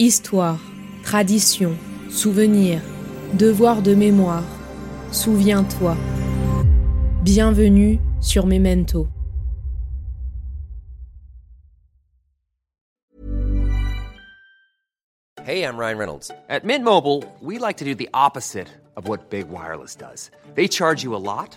Histoire, tradition, souvenir, devoir de mémoire. Souviens-toi. Bienvenue sur Memento. Hey, I'm Ryan Reynolds. At Mint Mobile, we like to do the opposite of what Big Wireless does. They charge you a lot,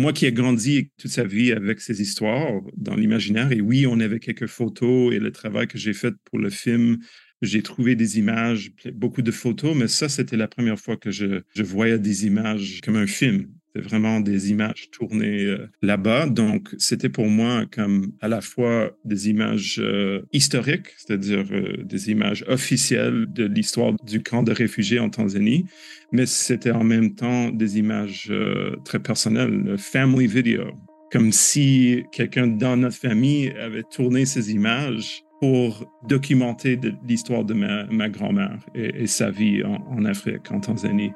Moi qui ai grandi toute sa vie avec ces histoires dans l'imaginaire, et oui, on avait quelques photos et le travail que j'ai fait pour le film, j'ai trouvé des images, beaucoup de photos, mais ça, c'était la première fois que je, je voyais des images comme un film. C'est vraiment des images tournées euh, là-bas. Donc, c'était pour moi comme à la fois des images euh, historiques, c'est-à-dire euh, des images officielles de l'histoire du camp de réfugiés en Tanzanie, mais c'était en même temps des images très personnelles, family video, comme si quelqu'un dans notre famille avait tourné ces images pour documenter l'histoire de ma, grand-mère et, sa vie en Afrique, en Tanzanie.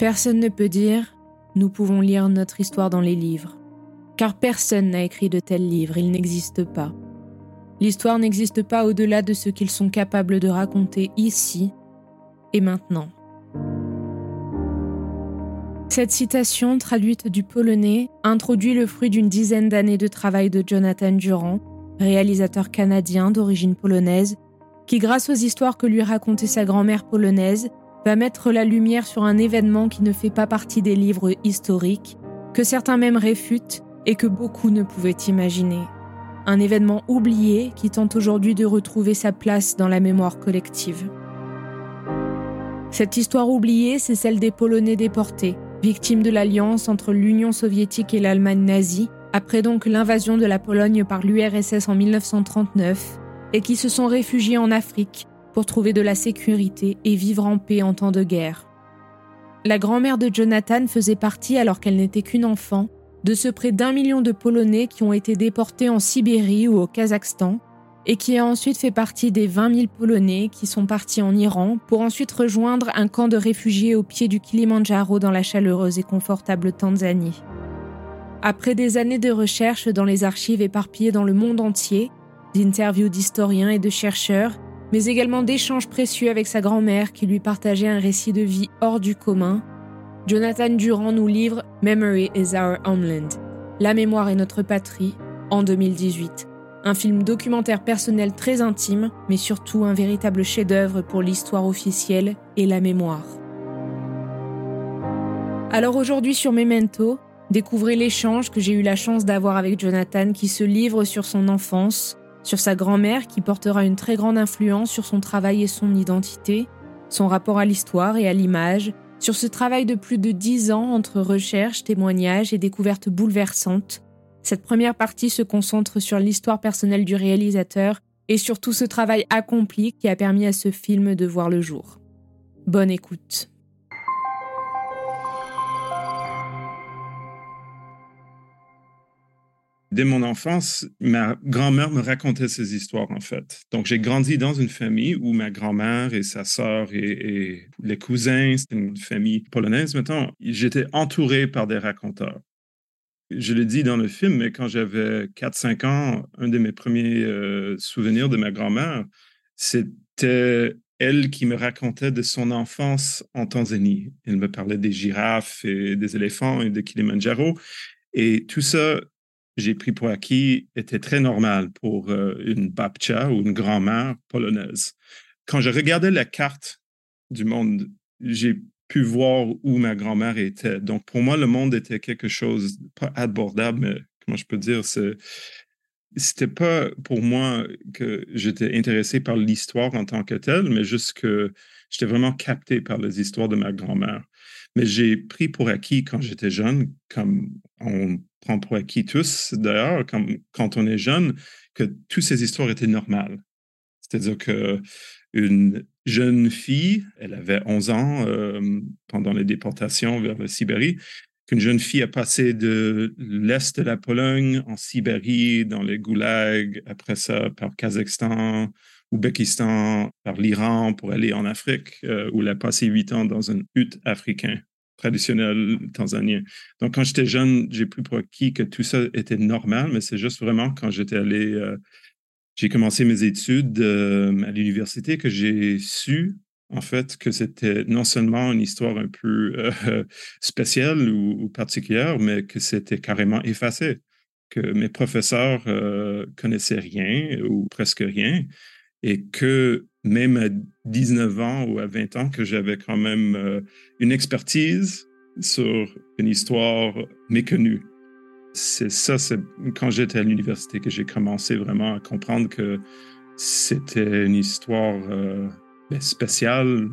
Personne ne peut dire nous pouvons lire notre histoire dans les livres, car personne n'a écrit de tels livres, ils n'existent pas. L'histoire n'existe pas au-delà de ce qu'ils sont capables de raconter ici et maintenant. Cette citation, traduite du polonais, introduit le fruit d'une dizaine d'années de travail de Jonathan Durand, réalisateur canadien d'origine polonaise, qui, grâce aux histoires que lui racontait sa grand-mère polonaise, va mettre la lumière sur un événement qui ne fait pas partie des livres historiques, que certains même réfutent et que beaucoup ne pouvaient imaginer. Un événement oublié qui tente aujourd'hui de retrouver sa place dans la mémoire collective. Cette histoire oubliée, c'est celle des Polonais déportés, victimes de l'alliance entre l'Union soviétique et l'Allemagne nazie, après donc l'invasion de la Pologne par l'URSS en 1939, et qui se sont réfugiés en Afrique pour trouver de la sécurité et vivre en paix en temps de guerre. La grand-mère de Jonathan faisait partie, alors qu'elle n'était qu'une enfant, de ce près d'un million de Polonais qui ont été déportés en Sibérie ou au Kazakhstan, et qui a ensuite fait partie des 20 000 Polonais qui sont partis en Iran pour ensuite rejoindre un camp de réfugiés au pied du Kilimandjaro dans la chaleureuse et confortable Tanzanie. Après des années de recherche dans les archives éparpillées dans le monde entier, d'interviews d'historiens et de chercheurs, mais également d'échanges précieux avec sa grand-mère qui lui partageait un récit de vie hors du commun, Jonathan Durand nous livre Memory is Our Homeland, La mémoire est notre patrie, en 2018. Un film documentaire personnel très intime, mais surtout un véritable chef-d'œuvre pour l'histoire officielle et la mémoire. Alors aujourd'hui sur Memento, découvrez l'échange que j'ai eu la chance d'avoir avec Jonathan qui se livre sur son enfance, sur sa grand-mère qui portera une très grande influence sur son travail et son identité, son rapport à l'histoire et à l'image, sur ce travail de plus de dix ans entre recherche, témoignages et découvertes bouleversantes. Cette première partie se concentre sur l'histoire personnelle du réalisateur et sur tout ce travail accompli qui a permis à ce film de voir le jour. Bonne écoute. Dès mon enfance, ma grand-mère me racontait ces histoires, en fait. Donc, j'ai grandi dans une famille où ma grand-mère et sa sœur et, les cousins, c'était une famille polonaise. Maintenant, j'étais entouré par des raconteurs. Je le dis dans le film, mais quand j'avais 4-5 ans, un de mes premiers euh, souvenirs de ma grand-mère, c'était elle qui me racontait de son enfance en Tanzanie. Elle me parlait des girafes et des éléphants et de Kilimanjaro. Et tout ça, j'ai pris pour acquis était très normal pour euh, une babcia ou une grand-mère polonaise. Quand je regardais la carte du monde, j'ai pu voir où ma grand-mère était. Donc, pour moi, le monde était quelque chose, pas abordable, mais comment je peux dire, c'était pas pour moi que j'étais intéressé par l'histoire en tant que telle, mais juste que j'étais vraiment capté par les histoires de ma grand-mère. Mais j'ai pris pour acquis quand j'étais jeune, comme on prend pour acquis tous d'ailleurs, quand on est jeune, que toutes ces histoires étaient normales. C'est-à-dire que une jeune fille, elle avait 11 ans euh, pendant les déportations vers la Sibérie, qu'une jeune fille a passé de l'Est de la Pologne en Sibérie, dans les goulags, après ça par Kazakhstan, Ouzbékistan, par l'Iran pour aller en Afrique, euh, où elle a passé huit ans dans une hutte africain traditionnel tanzanien. Donc, quand j'étais jeune, j'ai plus pour acquis que tout ça était normal, mais c'est juste vraiment quand j'étais allé, euh, j'ai commencé mes études euh, à l'université que j'ai su, en fait, que c'était non seulement une histoire un peu spéciale ou, particulière, mais que c'était carrément effacé, que mes professeurs connaissaient rien ou presque rien, et que même à 19 ans ou à 20 ans, que j'avais quand même euh, une expertise sur une histoire méconnue. C'est ça, c'est quand j'étais à l'université que j'ai commencé vraiment à comprendre que c'était une histoire euh, ben, spéciale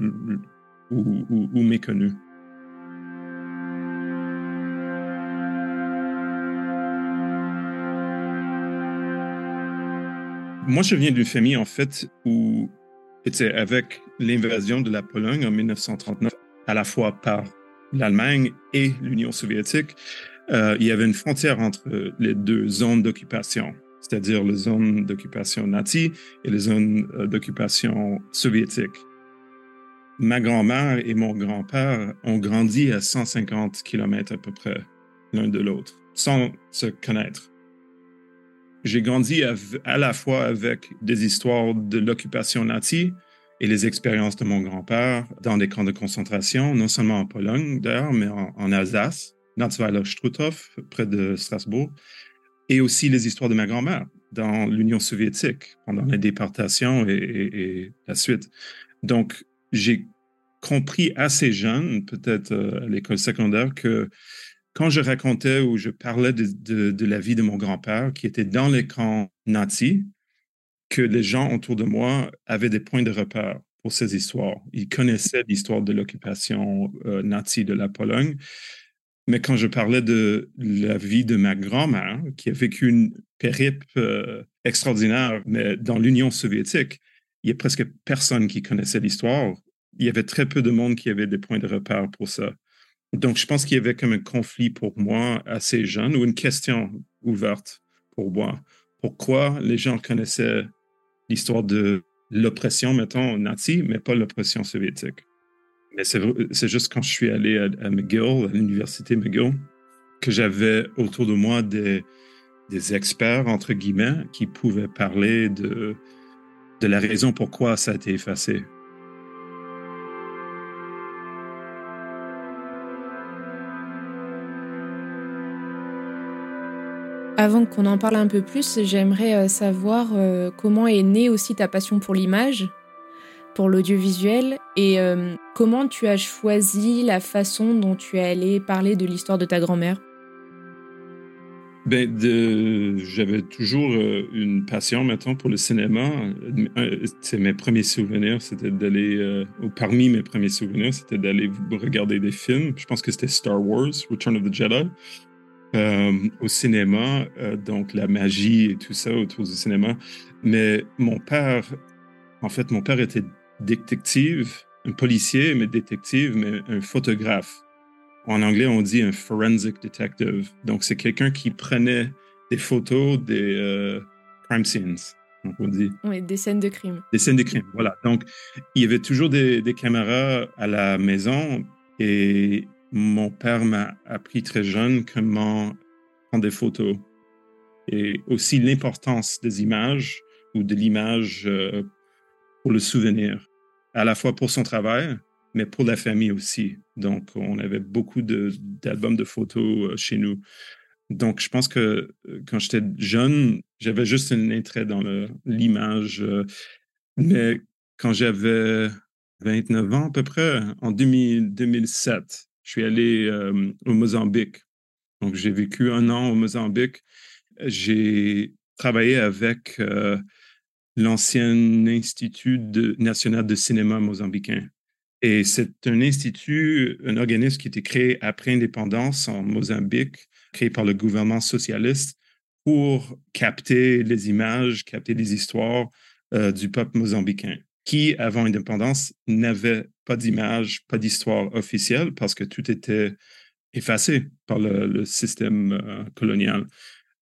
ou méconnue. Moi, je viens d'une famille, en fait, où, avec l'invasion de la Pologne en 1939, à la fois par l'Allemagne et l'Union soviétique, euh, il y avait une frontière entre les deux zones d'occupation, c'est-à-dire les zones d'occupation nazie et les zones euh, d'occupation soviétique. Ma grand-mère et mon grand-père ont grandi à 150 km à peu près l'un de l'autre, sans se connaître j'ai grandi à, la fois avec des histoires de l'occupation nazie et les expériences de mon grand-père dans des camps de concentration, non seulement en Pologne d'ailleurs, mais en, Alsace, Natzweiler-Struthof, près de Strasbourg, et aussi les histoires de ma grand-mère dans l'Union soviétique pendant les déportations et, et la suite. Donc, j'ai compris assez jeune, peut-être euh, à l'école secondaire, que quand je racontais ou je parlais de, la vie de mon grand-père qui était dans les camps nazis, que les gens autour de moi avaient des points de repère pour ces histoires. Ils connaissaient l'histoire de l'occupation euh, nazie de la Pologne. Mais quand je parlais de la vie de ma grand-mère, qui a vécu une périple euh, extraordinaire, mais dans l'Union soviétique, il y a presque personne qui connaissait l'histoire. Il y avait très peu de monde qui avait des points de repère pour ça. Donc, je pense qu'il y avait comme un conflit pour moi assez jeune ou une question ouverte pour moi. Pourquoi les gens connaissaient l'histoire de l'oppression, mettons, nazie, mais pas l'oppression soviétique? Mais c'est juste quand je suis allé à, McGill, à l'université McGill, que j'avais autour de moi des, des experts, entre guillemets, qui pouvaient parler de, de la raison pourquoi ça a été effacé. Avant qu'on en parle un peu plus, j'aimerais euh, savoir euh, comment est née aussi ta passion pour l'image, pour l'audiovisuel, et euh, comment tu as choisi la façon dont tu es allé parler de l'histoire de ta grand-mère? Ben, j'avais toujours une passion maintenant pour le cinéma. C'est mes premiers souvenirs, c'était d'aller, parmi mes premiers souvenirs, c'était d'aller regarder des films. Je pense que c'était Star Wars, Return of the Jedi. Euh, au cinéma, euh, donc la magie et tout ça autour du cinéma. Mais mon père, en fait, mon père était détective, un policier, mais détective, mais un photographe. En anglais, on dit un forensic detective. Donc, c'est quelqu'un qui prenait des photos des euh, crime scenes. on dit. Oui, des scènes de crime. Des scènes de crime, voilà. Donc, il y avait toujours des, des caméras à la maison et mon père m'a appris très jeune comment prendre des photos et aussi l'importance des images ou de l'image euh, pour le souvenir, à la fois pour son travail, mais pour la famille aussi. Donc, on avait beaucoup d'albums de, photos euh, chez nous. Donc, je pense que quand j'étais jeune, j'avais juste un intérêt dans l'image. mais quand j'avais 29 ans à peu près, en 2007, je suis allé au Mozambique. Donc, j'ai vécu un an au Mozambique. J'ai travaillé avec l'ancien Institut national de cinéma mozambicain. Et c'est un institut, un organisme qui a été créé après l'indépendance en Mozambique, créé par le gouvernement socialiste pour capter les images, capter les histoires euh, du peuple mozambicain, qui, avant l'indépendance, n'avait pas d'image, pas d'histoire officielle parce que tout était effacé par le, système euh, colonial.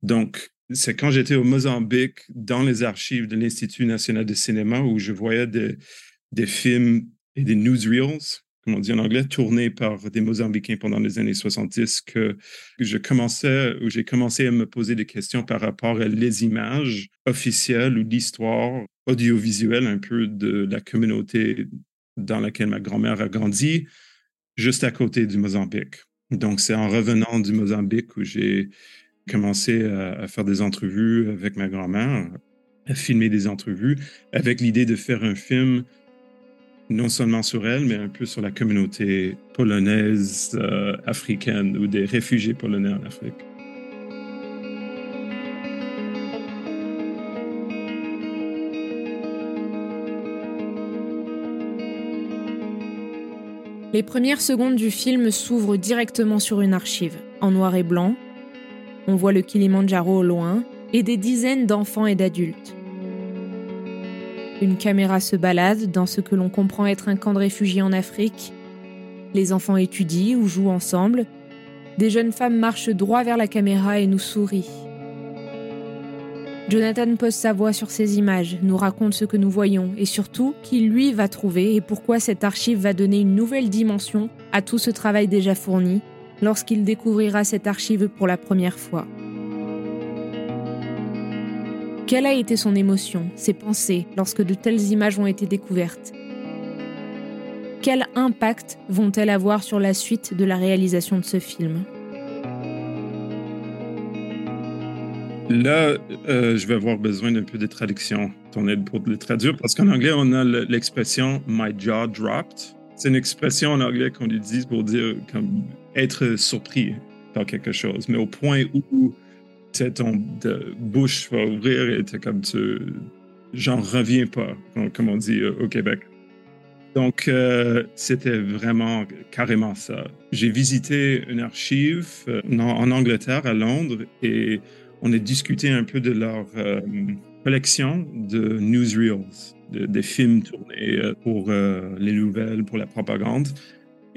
Donc, c'est quand j'étais au Mozambique, dans les archives de l'Institut national de cinéma, où je voyais des films et des newsreels, comme on dit en anglais, tournés par des Mozambicains pendant les années 70, que je commençais, où j'ai commencé à me poser des questions par rapport à les images officielles ou l'histoire audiovisuelle un peu de la communauté dans laquelle ma grand-mère a grandi, juste à côté du Mozambique. Donc, c'est en revenant du Mozambique où j'ai commencé à, faire des entrevues avec ma grand-mère, à filmer des entrevues, avec l'idée de faire un film non seulement sur elle, mais un peu sur la communauté polonaise, euh, africaine ou des réfugiés polonais en Afrique. Les premières secondes du film s'ouvrent directement sur une archive, en noir et blanc. On voit le Kilimandjaro au loin et des dizaines d'enfants et d'adultes. Une caméra se balade dans ce que l'on comprend être un camp de réfugiés en Afrique. Les enfants étudient ou jouent ensemble. Des jeunes femmes marchent droit vers la caméra et nous sourient. Jonathan pose sa voix sur ces images, nous raconte ce que nous voyons et surtout qui lui va trouver et pourquoi cette archive va donner une nouvelle dimension à tout ce travail déjà fourni lorsqu'il découvrira cette archive pour la première fois. Quelle a été son émotion, ses pensées lorsque de telles images ont été découvertes? Quel impact vont-elles avoir sur la suite de la réalisation de ce film? Là, euh, je vais avoir besoin d'un peu de traduction, ton pour le traduire, parce qu'en anglais, on a l'expression my jaw dropped. C'est une expression en anglais qu'on utilise pour dire être surpris par quelque chose, mais au point où ton bouche va ouvrir et t'es comme tu. J'en reviens pas, comme on dit euh, au Québec. Donc, euh, c'était vraiment carrément ça. J'ai visité une archive en Angleterre, à Londres, et on a discuté un peu de leur euh, collection de newsreels, de, des films tournés euh, pour euh, les nouvelles, pour la propagande.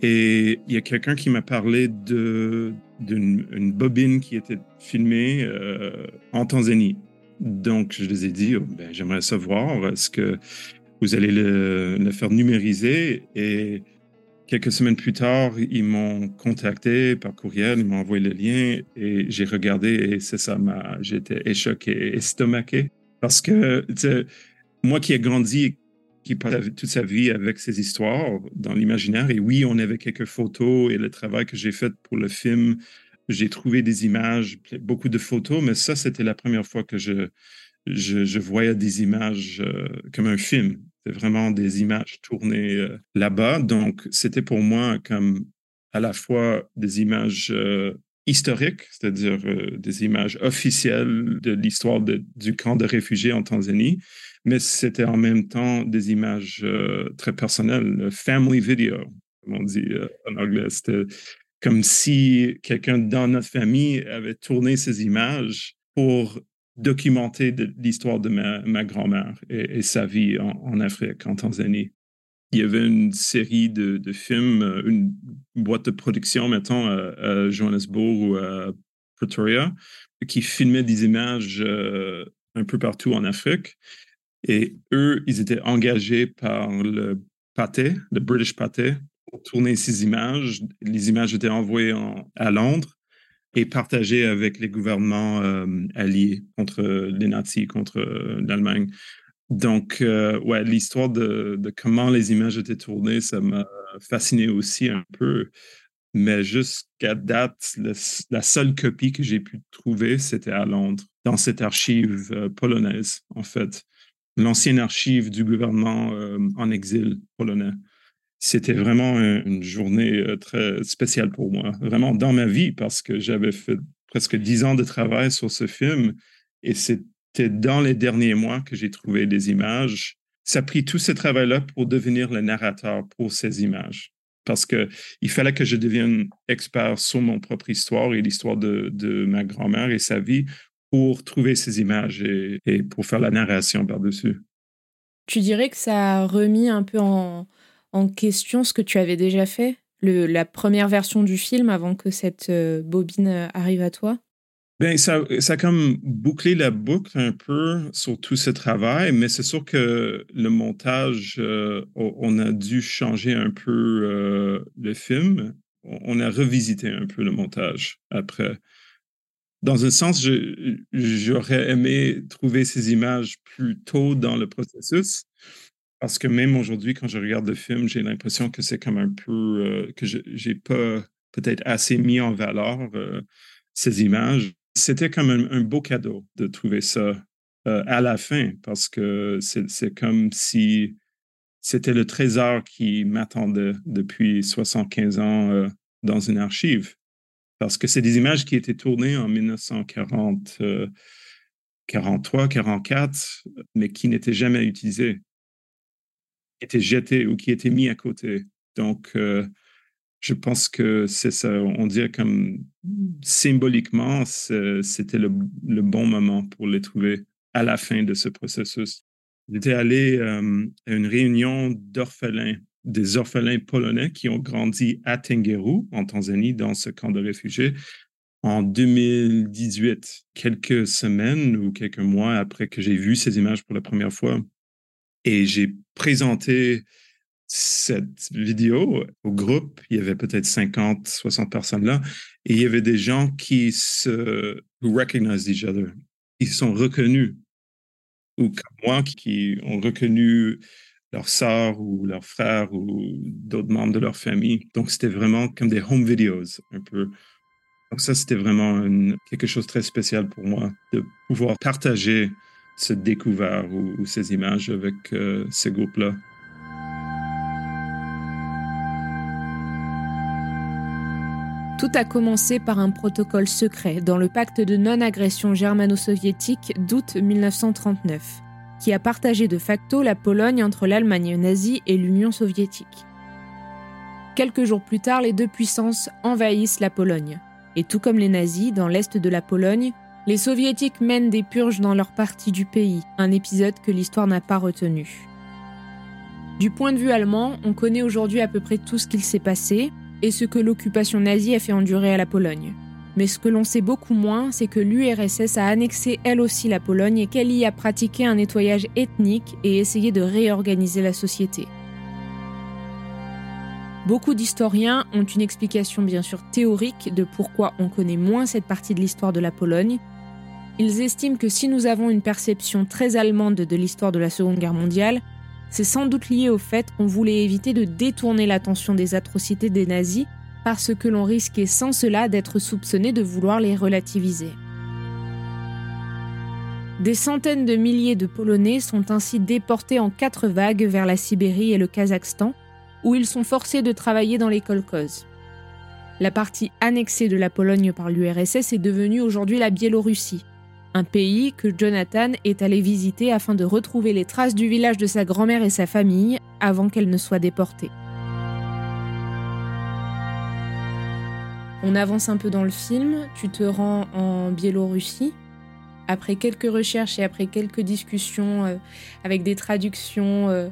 Et il y a quelqu'un qui m'a parlé d'une bobine qui était filmée en Tanzanie. Donc, je les ai dit, oh, ben, j'aimerais savoir, est-ce que vous allez le, faire numériser? Et Quelques semaines plus tard, ils m'ont contacté par courriel, ils m'ont envoyé le lien et j'ai regardé et c'est ça, j'étais échoqué, estomaqué. Parce que moi qui ai grandi, qui passe toute sa vie avec ces histoires dans l'imaginaire, et oui, on avait quelques photos et le travail que j'ai fait pour le film, j'ai trouvé des images, beaucoup de photos, mais ça, c'était la première fois que je, je, voyais des images euh, comme un film vraiment des images tournées euh, là-bas. Donc, c'était pour moi comme à la fois des images euh, historiques, c'est-à-dire euh, des images officielles de l'histoire du camp de réfugiés en Tanzanie, mais c'était en même temps des images très personnelles, family video, comme on dit en anglais. C'était comme si quelqu'un dans notre famille avait tourné ces images pour documenter l'histoire de ma, grand-mère et, sa vie en, Afrique, en Tanzanie. Il y avait une série de, films, euh, une boîte de production, mettons, à, Johannesburg ou à Pretoria, qui filmait des images euh, un peu partout en Afrique. Et eux, ils étaient engagés par le Pathé, le British Pathé, pour tourner ces images. Les images étaient envoyées à Londres et partagé avec les gouvernements euh, alliés contre les nazis, contre l'Allemagne. Donc, euh, ouais, l'histoire de, comment les images étaient tournées, ça m'a fasciné aussi un peu. mais jusqu'à date, la seule copie que j'ai pu trouver, c'était à Londres, dans cette archive euh, polonaise, en fait, l'ancienne archive du gouvernement euh, en exil polonais. C'était vraiment une journée euh, très spéciale pour moi, vraiment dans ma vie, parce que j'avais fait presque dix ans de travail sur ce film et c'était dans les derniers mois que j'ai trouvé des images. Ça a pris tout ce travail-là pour devenir le narrateur pour ces images parce qu'il fallait que je devienne expert sur mon propre histoire et l'histoire de, ma grand-mère et sa vie pour trouver ces images et, pour faire la narration par-dessus. Tu dirais que ça a remis un peu en, question ce que tu avais déjà fait, la première version du film avant que cette euh, bobine euh, arrive à toi? Bien, ça, ça a comme bouclé la boucle un peu sur tout ce travail, mais c'est sûr que le montage, euh, on a dû changer un peu euh, le film. On a revisité un peu le montage après. Dans un sens, j'aurais aimé trouver ces images plus tôt dans le processus, parce que même aujourd'hui, quand je regarde le film, j'ai l'impression que c'est comme un peu euh, que je n'ai pas peut-être assez mis en valeur ces images c'était comme un, beau cadeau de trouver ça euh, à la fin parce que c'est comme si c'était le trésor qui m'attendait depuis 75 ans euh, dans une archive. Parce que c'est des images qui étaient tournées en 1940, 43, 44, mais qui n'étaient jamais utilisées, qui étaient jetées ou qui étaient mis à côté. Donc, euh, je pense que c'est ça. On dirait comme symboliquement, c'était le, bon moment pour les trouver à la fin de ce processus. J'étais allé euh, à une réunion d'orphelins, des orphelins polonais qui ont grandi à Tengeru, en Tanzanie, dans ce camp de réfugiés, en 2018, quelques semaines ou quelques mois après que j'ai vu ces images pour la première fois. Et j'ai présenté cette vidéo au groupe, il y avait peut-être 50, 60 personnes là, et il y avait des gens qui se recognize each other. Ils sont reconnus, ou comme moi, qui ont reconnu leur sœur ou leur frère ou d'autres membres de leur famille. Donc, c'était vraiment comme des home videos, un peu. Donc, ça, c'était vraiment quelque chose de très spécial pour moi, de pouvoir partager ce découvert ou, ces images avec euh, ce groupe-là. Tout a commencé par un protocole secret dans le pacte de non-agression germano-soviétique d'août 1939, qui a partagé de facto la Pologne entre l'Allemagne nazie et l'Union soviétique. Quelques jours plus tard, les deux puissances envahissent la Pologne. Et tout comme les nazis, dans l'est de la Pologne, les soviétiques mènent des purges dans leur partie du pays, un épisode que l'histoire n'a pas retenu. Du point de vue allemand, on connaît aujourd'hui à peu près tout ce qu'il s'est passé, et ce que l'occupation nazie a fait endurer à la Pologne. Mais ce que l'on sait beaucoup moins, c'est que l'URSS a annexé elle aussi la Pologne et qu'elle y a pratiqué un nettoyage ethnique et essayé de réorganiser la société. Beaucoup d'historiens ont une explication bien sûr théorique de pourquoi on connaît moins cette partie de l'histoire de la Pologne. Ils estiment que si nous avons une perception très allemande de l'histoire de la Seconde Guerre mondiale, c'est sans doute lié au fait qu'on voulait éviter de détourner l'attention des atrocités des nazis parce que l'on risquait sans cela d'être soupçonné de vouloir les relativiser. Des centaines de milliers de Polonais sont ainsi déportés en quatre vagues vers la Sibérie et le Kazakhstan, où ils sont forcés de travailler dans les kolkhozes. La partie annexée de la Pologne par l'URSS est devenue aujourd'hui la Biélorussie, un pays que Jonathan est allé visiter afin de retrouver les traces du village de sa grand-mère et sa famille avant qu'elle ne soit déportée. On avance un peu dans le film, tu te rends en Biélorussie. Après quelques recherches et après quelques discussions euh, avec des traductions euh,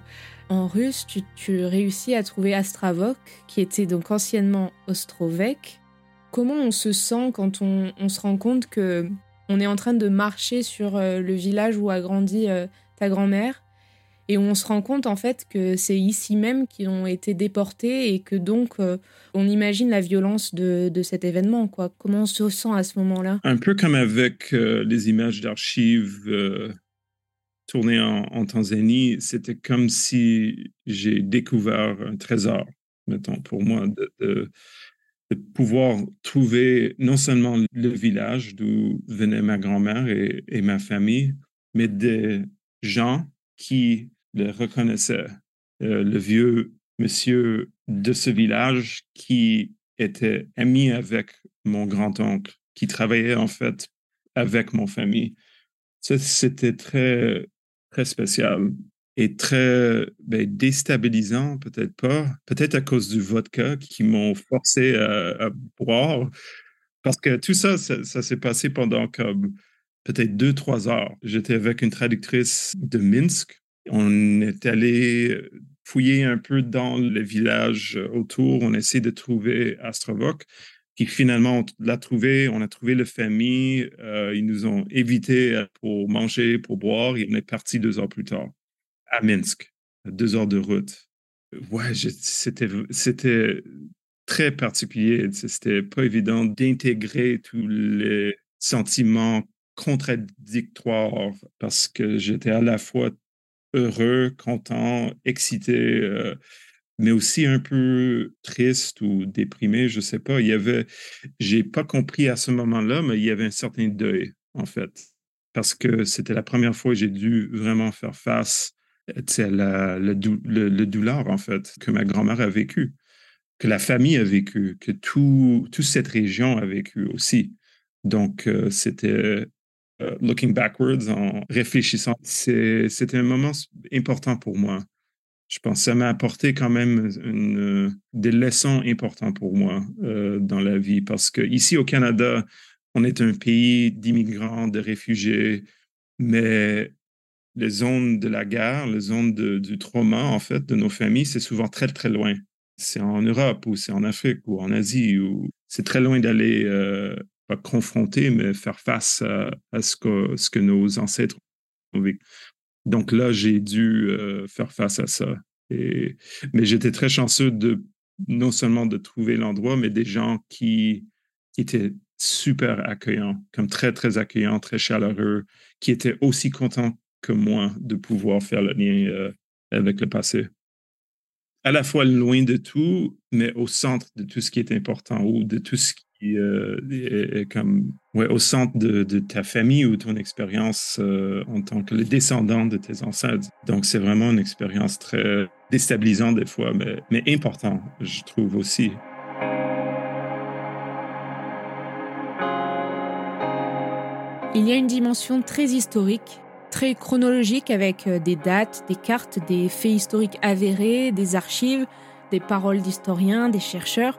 en russe, tu, réussis à trouver Astravok, qui était donc anciennement Ostrovek. Comment on se sent quand on se rend compte que on est en train de marcher sur euh, le village où a grandi euh, ta grand-mère et on se rend compte en fait que c'est ici même qu'ils ont été déportés et que donc euh, on imagine la violence de, cet événement. Quoi. Comment on se sent à ce moment-là? Un peu comme avec les images d'archives tournées en, Tanzanie, c'était comme si j'ai découvert un trésor, mettons, pour moi, de, de pouvoir trouver non seulement le village d'où venait ma grand-mère et, ma famille, mais des gens qui le reconnaissaient. Euh, le vieux monsieur de ce village qui était ami avec mon grand-oncle, qui travaillait en fait avec mon famille. C'était très, très spécial et très ben, déstabilisant, peut-être pas, peut-être à cause du vodka qui m'ont forcé à, boire, parce que tout ça, ça, s'est passé pendant comme peut-être deux, trois heures. J'étais avec une traductrice de Minsk. On est allé fouiller un peu dans le village autour. On essaie de trouver Astrovok. Puis finalement, on l'a trouvé, on a trouvé la famille. Euh, ils nous ont évité pour manger, pour boire, et on est parti deux heures plus tard à Minsk, deux heures de route. Ouais, c'était, c'était très particulier. C'était pas évident d'intégrer tous les sentiments contradictoires parce que j'étais à la fois heureux, content, excité, euh, mais aussi un peu triste ou déprimé, je sais pas. Il y avait, j'ai pas compris à ce moment-là, mais il y avait un certain deuil, en fait, parce que c'était la première fois que j'ai dû vraiment faire face la, le, le, douleur, en fait, que ma grand-mère a vécu, que la famille a vécu, que tout, toute cette région a vécu aussi. Donc, euh, c'était euh, looking backwards, en réfléchissant, c'était un moment important pour moi. Je pense que ça m'a apporté quand même des leçons importantes pour moi euh, dans la vie parce que ici au Canada, on est un pays d'immigrants, de réfugiés, mais les zones de la guerre, les zones du trauma, en fait, de nos familles, c'est souvent très, très loin. C'est en Europe ou c'est en Afrique ou en Asie ou c'est très loin d'aller euh, pas confronter, mais faire face à, ce, que, ce que nos ancêtres ont vécu. Donc là, j'ai dû euh, faire face à ça. Et, mais j'étais très chanceux de non seulement de trouver l'endroit, mais des gens qui, qui étaient super accueillants, comme très, très accueillants, très chaleureux, qui étaient aussi contents que moi de pouvoir faire le lien euh, avec le passé. À la fois loin de tout, mais au centre de tout ce qui est important ou de tout ce qui euh, est, comme ouais, au centre de, ta famille ou ton expérience euh, en tant que le descendant de tes ancêtres. Donc, c'est vraiment une expérience très déstabilisante des fois, mais, mais important, je trouve aussi. Il y a une dimension très historique très chronologique avec euh, des dates, des cartes, des faits historiques avérés, des archives, des paroles d'historiens, des chercheurs.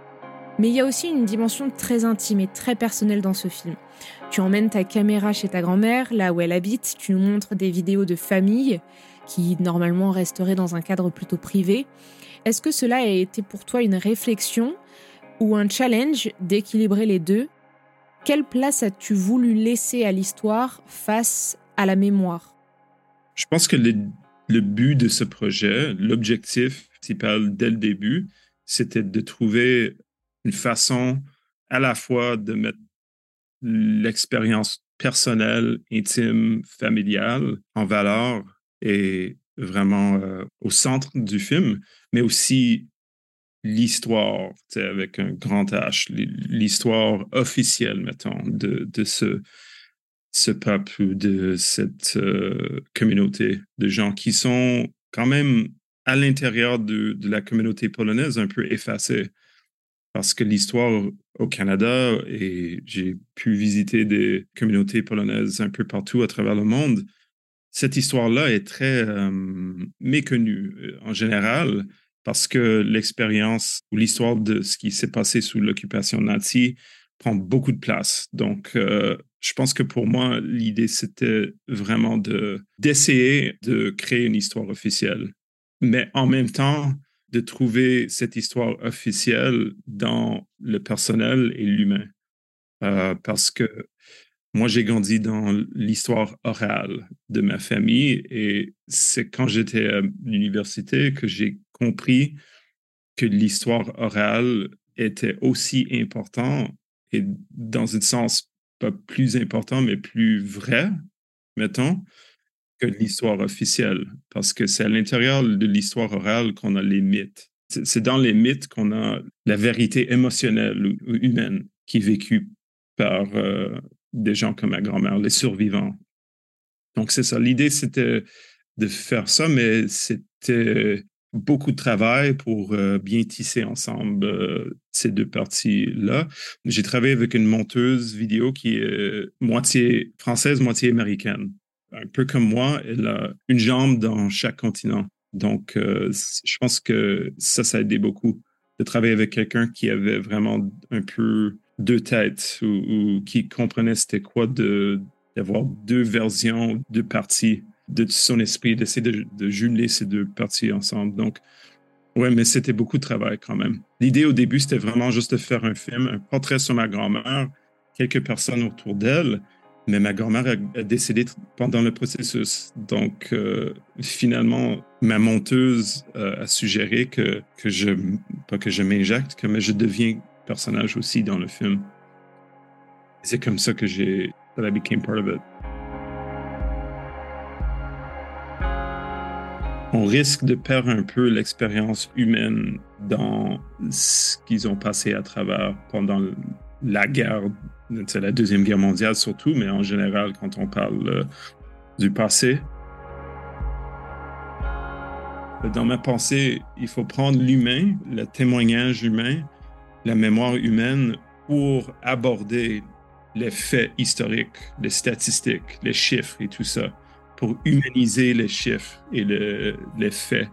Mais il y a aussi une dimension très intime et très personnelle dans ce film. Tu emmènes ta caméra chez ta grand-mère, là où elle habite, tu nous montres des vidéos de famille qui normalement resteraient dans un cadre plutôt privé. Est-ce que cela a été pour toi une réflexion ou un challenge d'équilibrer les deux? Quelle place as-tu voulu laisser à l'histoire face à la mémoire? Je pense que le, but de ce projet, l'objectif principal dès le début, c'était de trouver une façon à la fois de mettre l'expérience personnelle, intime, familiale en valeur et vraiment euh, au centre du film, mais aussi l'histoire, avec un grand H, l'histoire officielle, mettons, de, de ce, ce peuple, de cette euh, communauté de gens qui sont quand même à l'intérieur de, la communauté polonaise un peu effacés. Parce que l'histoire au Canada, et j'ai pu visiter des communautés polonaises un peu partout à travers le monde, cette histoire-là est très euh, méconnue euh, en général parce que l'expérience ou l'histoire de ce qui s'est passé sous l'occupation nazie prend beaucoup de place. Donc, je pense que pour moi, l'idée, c'était vraiment de, d'essayer de créer une histoire officielle, mais en même temps, de trouver cette histoire officielle dans le personnel et l'humain. Euh, parce que moi, j'ai grandi dans l'histoire orale de ma famille et c'est quand j'étais à l'université que j'ai compris que l'histoire orale était aussi importante et dans un sens pas plus important, mais plus vrai, mettons, que l'histoire officielle. Parce que c'est à l'intérieur de l'histoire orale qu'on a les mythes. C'est dans les mythes qu'on a la vérité émotionnelle ou, humaine qui est vécue par euh, des gens comme ma grand-mère, les survivants. Donc, c'est ça. L'idée, c'était de faire ça, mais c'était beaucoup de travail pour euh, bien tisser ensemble euh, ces deux parties-là. J'ai travaillé avec une monteuse vidéo qui est moitié française, moitié américaine. Un peu comme moi, elle a une jambe dans chaque continent. Donc, euh, je pense que ça, ça a aidé beaucoup de travailler avec quelqu'un qui avait vraiment un peu deux têtes ou, qui comprenait c'était quoi d'avoir deux versions, deux parties de son esprit, d'essayer de, jumeler ces deux parties ensemble. Donc, ouais, mais c'était beaucoup de travail quand même. L'idée au début, c'était vraiment juste de faire un film, un portrait sur ma grand-mère, quelques personnes autour d'elle, mais ma grand-mère a, décédé pendant le processus. Donc, euh, finalement, ma monteuse euh, a suggéré que, que je, pas que je m'injecte, mais je deviens personnage aussi dans le film. C'est comme ça que j'ai, that I became part of it. On risque de perdre un peu l'expérience humaine dans ce qu'ils ont passé à travers pendant la guerre la Deuxième Guerre mondiale surtout, mais en général, quand on parle euh, du passé. Dans ma pensée, il faut prendre l'humain, le témoignage humain, la mémoire humaine pour aborder les faits historiques, les statistiques, les chiffres et tout ça, pour humaniser les chiffres et les faits.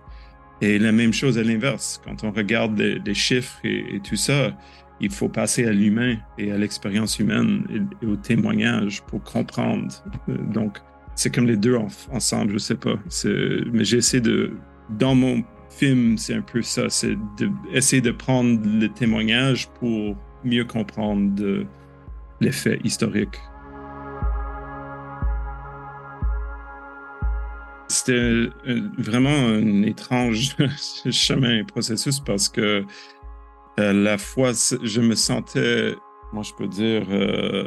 Et la même chose à l'inverse, quand on regarde les, chiffres et, tout ça, il faut passer à l'humain et à l'expérience humaine et, au témoignage pour comprendre. Euh, donc, c'est comme les deux ensemble, je sais pas. Mais j'essaie de, dans mon film, c'est un peu ça, c'est d'essayer de, prendre le témoignage pour mieux comprendre les faits C'était vraiment un étrange chemin et processus parce que à la fois, je me sentais, moi je peux dire, euh,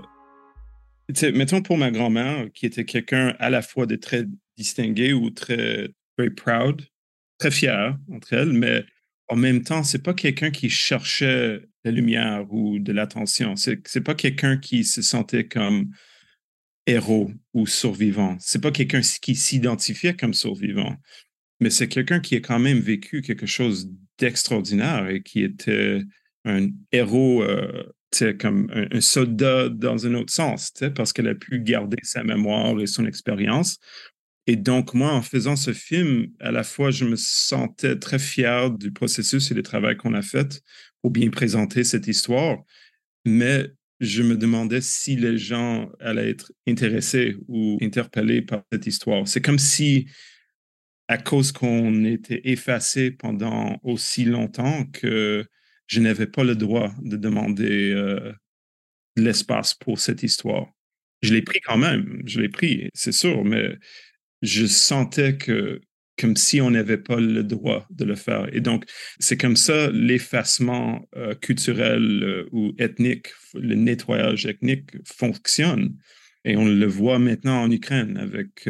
mettons pour ma grand-mère, qui était quelqu'un à la fois de très distingué ou très, very proud, très fier entre elles, mais en même temps, c'est pas quelqu'un qui cherchait la lumière ou de l'attention. C'est, c'est pas quelqu'un qui se sentait comme héros ou survivant. C'est pas quelqu'un qui s'identifiait comme survivant, mais c'est quelqu'un qui a quand même vécu quelque chose d'extraordinaire et qui était un héros, euh, comme un, soldat dans un autre sens, parce qu'elle a pu garder sa mémoire et son expérience. Et donc, moi, en faisant ce film, à la fois, je me sentais très fier du processus et du travail qu'on a fait pour bien présenter cette histoire, mais je me demandais si les gens allaient être intéressés ou interpellés par cette histoire. C'est comme si à cause qu'on était effacé pendant aussi longtemps que je n'avais pas le droit de demander euh, l'espace pour cette histoire. Je l'ai pris quand même, je l'ai pris, c'est sûr, mais je sentais que comme si on n'avait pas le droit de le faire. Et donc, c'est comme ça l'effacement euh, culturel euh, ou ethnique, le nettoyage ethnique fonctionne. Et on le voit maintenant en Ukraine avec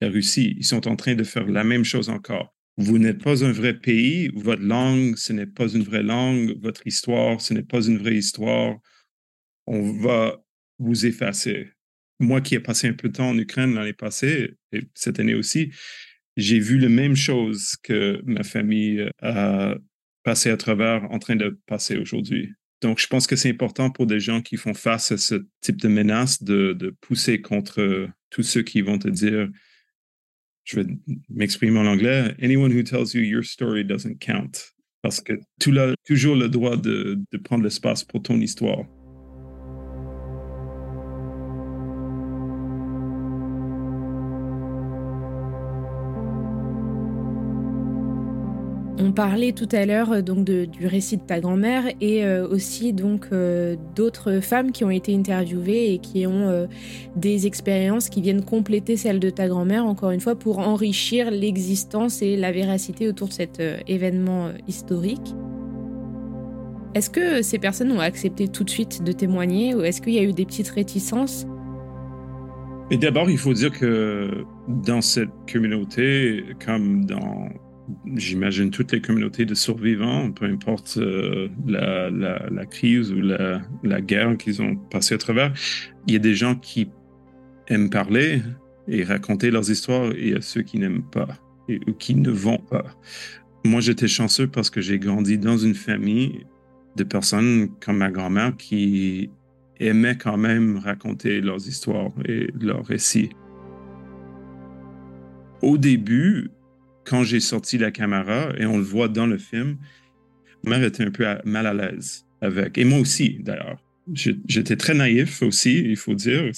la Russie. Ils sont en train de faire la même chose encore. Vous n'êtes pas un vrai pays, votre langue, ce n'est pas une vraie langue, votre histoire, ce n'est pas une vraie histoire. On va vous effacer. Moi qui ai passé un peu de temps en Ukraine l'année passée, et cette année aussi, j'ai vu la même chose que ma famille a passé à travers en train de passer aujourd'hui. Donc, je pense que c'est important pour des gens qui font face à ce type de menace de, de pousser contre tous ceux qui vont te dire je vais m'exprimer en anglais, anyone who tells you your story doesn't count. Parce que tu as toujours le droit de, de prendre l'espace pour ton histoire. On parlait tout à l'heure euh, donc du récit de ta grand-mère et euh, aussi donc euh, d'autres femmes qui ont été interviewées et qui ont des expériences qui viennent compléter celles de ta grand-mère encore une fois pour enrichir l'existence et la véracité autour de cet événement historique. Est-ce que ces personnes ont accepté tout de suite de témoigner ou est-ce qu'il y a eu des petites réticences? Et d'abord, il faut dire que dans cette communauté, comme dans j'imagine, toutes les communautés de survivants, peu importe euh, la, crise ou la, guerre qu'ils ont passé à travers. Il y a des gens qui aiment parler et raconter leurs histoires et a ceux qui n'aiment pas et, ou qui ne vont pas. Moi, j'étais chanceux parce que j'ai grandi dans une famille de personnes comme ma grand-mère qui aimaient quand même raconter leurs histoires et leurs récits. Au début, quand j'ai sorti la caméra, et on le voit dans le film, ma mère était un peu mal à l'aise avec, et moi aussi d'ailleurs. J'étais très naïf aussi, il faut dire.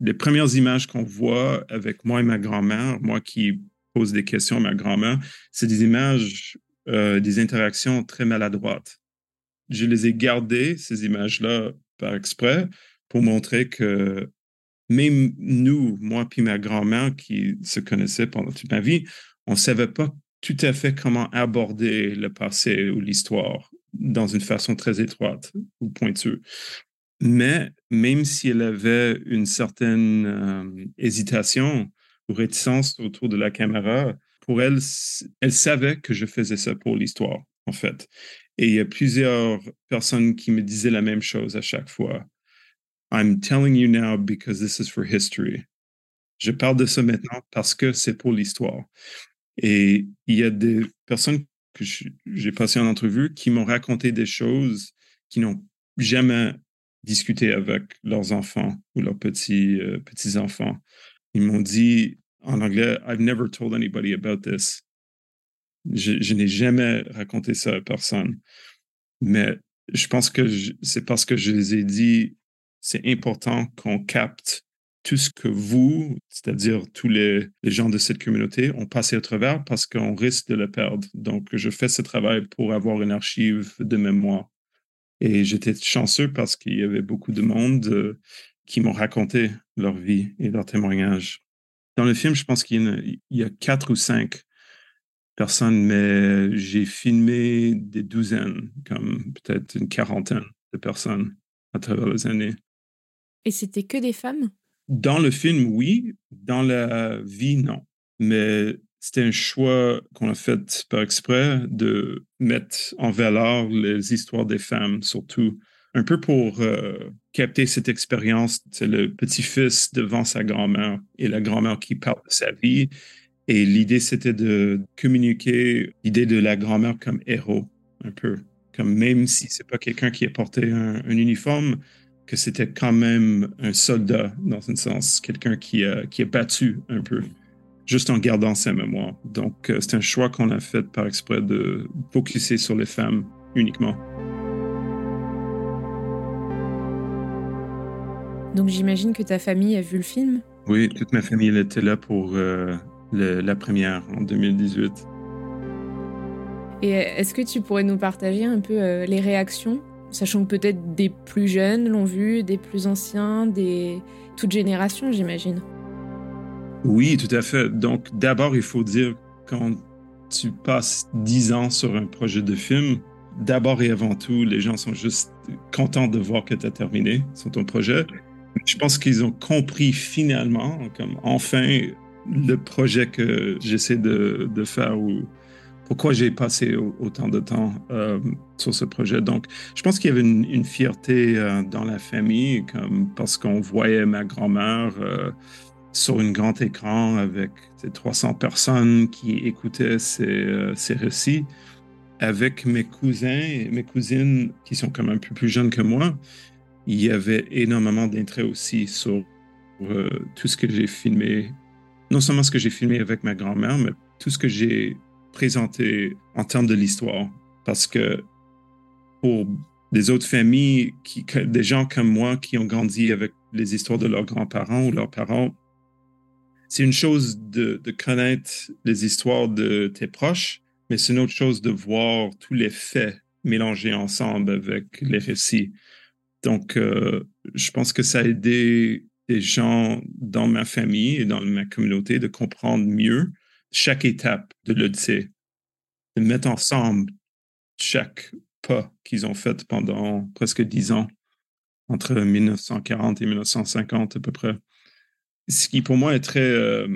Les premières images qu'on voit avec moi et ma grand-mère, moi qui pose des questions à ma grand-mère, c'est des images, euh, des interactions très maladroites. Je les ai gardées, ces images-là, par exprès, pour montrer que même nous, moi puis ma grand-mère qui se connaissait pendant toute ma vie, on ne savait pas tout à fait comment aborder le passé ou l'histoire dans une façon très étroite ou pointue. Mais même si elle avait une certaine euh, hésitation ou réticence autour de la caméra, pour elle, elle savait que je faisais ça pour l'histoire, en fait. Et il y a plusieurs personnes qui me disaient la même chose à chaque fois. I'm telling you now because this is for history. Je parle de ça maintenant parce que c'est pour l'histoire. Et il y a des personnes que j'ai passé en entrevue qui m'ont raconté des choses qui n'ont jamais discuté avec leurs enfants ou leurs petits, euh, petits enfants. Ils m'ont dit en anglais, I've never told anybody about this. Je n'ai jamais raconté ça à personne. Mais je pense que c'est parce que je les ai dit c'est important qu'on capte tout ce que vous, c'est-à-dire tous les, gens de cette communauté, ont passé au travers parce qu'on risque de le perdre. Donc, je fais ce travail pour avoir une archive de mémoire. Et j'étais chanceux parce qu'il y avait beaucoup de monde euh, qui m'ont raconté leur vie et leurs témoignages. Dans le film, je pense qu'il y, a quatre ou cinq personnes, mais j'ai filmé des douzaines, comme peut-être une quarantaine de personnes à travers les années. Et c'était que des femmes? Dans le film, oui. Dans la vie, non. Mais c'était un choix qu'on a fait par exprès de mettre en valeur les histoires des femmes, surtout un peu pour euh, capter cette expérience. C'est le petit-fils devant sa grand-mère et la grand-mère qui parle de sa vie. Et l'idée, c'était de communiquer l'idée de la grand-mère comme héros, un peu. Comme même si c'est pas quelqu'un qui a porté un uniforme, que c'était quand même un soldat, dans un sens, quelqu'un qui a, qui a battu un peu, juste en gardant sa mémoire. Donc, euh, c'est un choix qu'on a fait par exprès de focuser sur les femmes uniquement. Donc, j'imagine que ta famille a vu le film? Oui, toute ma famille elle était là pour euh, la première en 2018. Et est-ce que tu pourrais nous partager un peu euh, les réactions? Sachant que peut-être des plus jeunes l'ont vu, des plus anciens, des toute génération, j'imagine. Oui, tout à fait. Donc, d'abord, il faut dire quand tu passes dix ans sur un projet de film, d'abord et avant tout, les gens sont juste contents de voir que tu as terminé sur ton projet. Je pense qu'ils ont compris finalement, comme enfin, le projet que j'essaie de, faire pourquoi j'ai passé autant de temps euh, sur ce projet? Donc, je pense qu'il y avait une, fierté euh, dans la famille, comme parce qu'on voyait ma grand-mère euh, sur un grand écran avec 300 personnes qui écoutaient ses, ses, récits. Avec mes cousins et mes cousines qui sont quand même un peu plus jeunes que moi, il y avait énormément d'intérêt aussi sur tout ce que j'ai filmé. Non seulement ce que j'ai filmé avec ma grand-mère, mais tout ce que j'ai présenté en termes de l'histoire. Parce que pour des autres familles, qui, des gens comme moi qui ont grandi avec les histoires de leurs grands-parents ou leurs parents, c'est une chose de, connaître les histoires de tes proches, mais c'est une autre chose de voir tous les faits mélangés ensemble avec les récits. Donc, euh, je pense que ça a aidé des gens dans ma famille et dans ma communauté de comprendre mieux chaque étape de l'Odyssée, de mettre ensemble chaque pas qu'ils ont fait pendant presque dix ans, entre 1940 et 1950 à peu près. Ce qui pour moi est très, euh,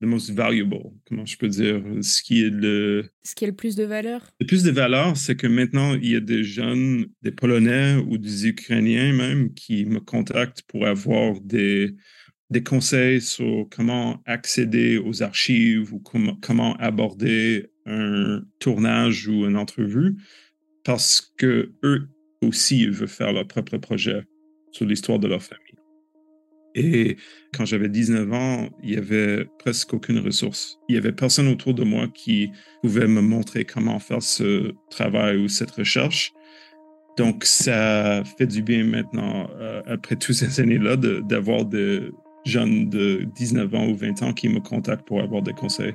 the most valuable, comment je peux dire, ce qui est le... Ce qui a le plus de valeur? Le plus de valeur, c'est que maintenant, il y a des jeunes, des Polonais ou des Ukrainiens même, qui me contactent pour avoir des, des conseils sur comment accéder aux archives ou comment, aborder un tournage ou une entrevue, parce que eux aussi veulent faire leur propre projet sur l'histoire de leur famille. Et quand j'avais 19 ans, il y avait presque aucune ressource. Il y avait personne autour de moi qui pouvait me montrer comment faire ce travail ou cette recherche. Donc, ça fait du bien maintenant, euh, après toutes ces années-là, d'avoir des jeunes de 19 ans ou 20 ans qui me contactent pour avoir des conseils.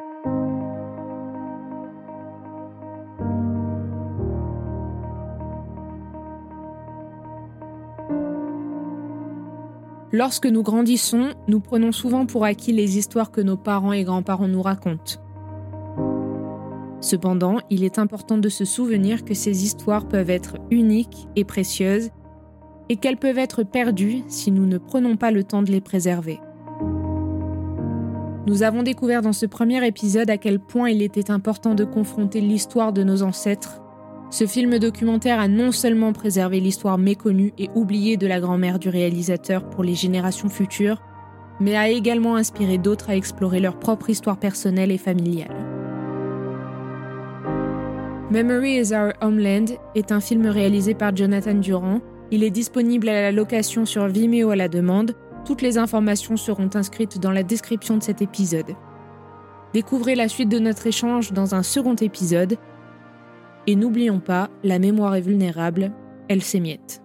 Lorsque nous grandissons, nous prenons souvent pour acquis les histoires que nos parents et grands-parents nous racontent. Cependant, il est important de se souvenir que ces histoires peuvent être uniques et précieuses et qu'elles peuvent être perdues si nous ne prenons pas le temps de les préserver. Nous avons découvert dans ce premier épisode à quel point il était important de confronter l'histoire de nos ancêtres ce film documentaire a non seulement préservé l'histoire méconnue et oubliée de la grand-mère du réalisateur pour les générations futures, mais a également inspiré d'autres à explorer leur propre histoire personnelle et familiale. Memory is Our Homeland est un film réalisé par Jonathan Durand. Il est disponible à la location sur Vimeo à la demande. Toutes les informations seront inscrites dans la description de cet épisode. Découvrez la suite de notre échange dans un second épisode et n'oublions pas, la mémoire est vulnérable, elle s'émiette.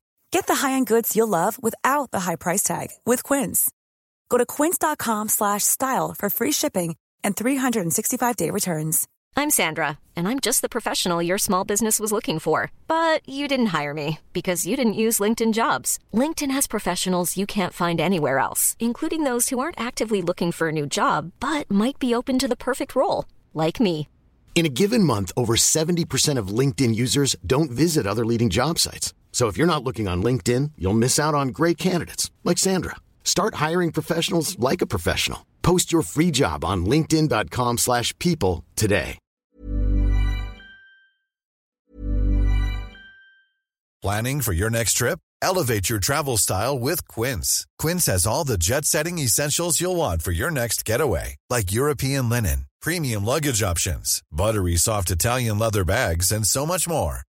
Get the high-end goods you'll love without the high price tag with Quince. Go to quince.com slash style for free shipping and 365-day returns. I'm Sandra, and I'm just the professional your small business was looking for. But you didn't hire me because you didn't use LinkedIn Jobs. LinkedIn has professionals you can't find anywhere else, including those who aren't actively looking for a new job, but might be open to the perfect role, like me. In a given month, over 70% of LinkedIn users don't visit other leading job sites. So if you're not looking on LinkedIn, you'll miss out on great candidates like Sandra. Start hiring professionals like a professional. Post your free job on linkedin.com/people today. Planning for your next trip? Elevate your travel style with Quince. Quince has all the jet-setting essentials you'll want for your next getaway, like European linen, premium luggage options, buttery soft Italian leather bags, and so much more.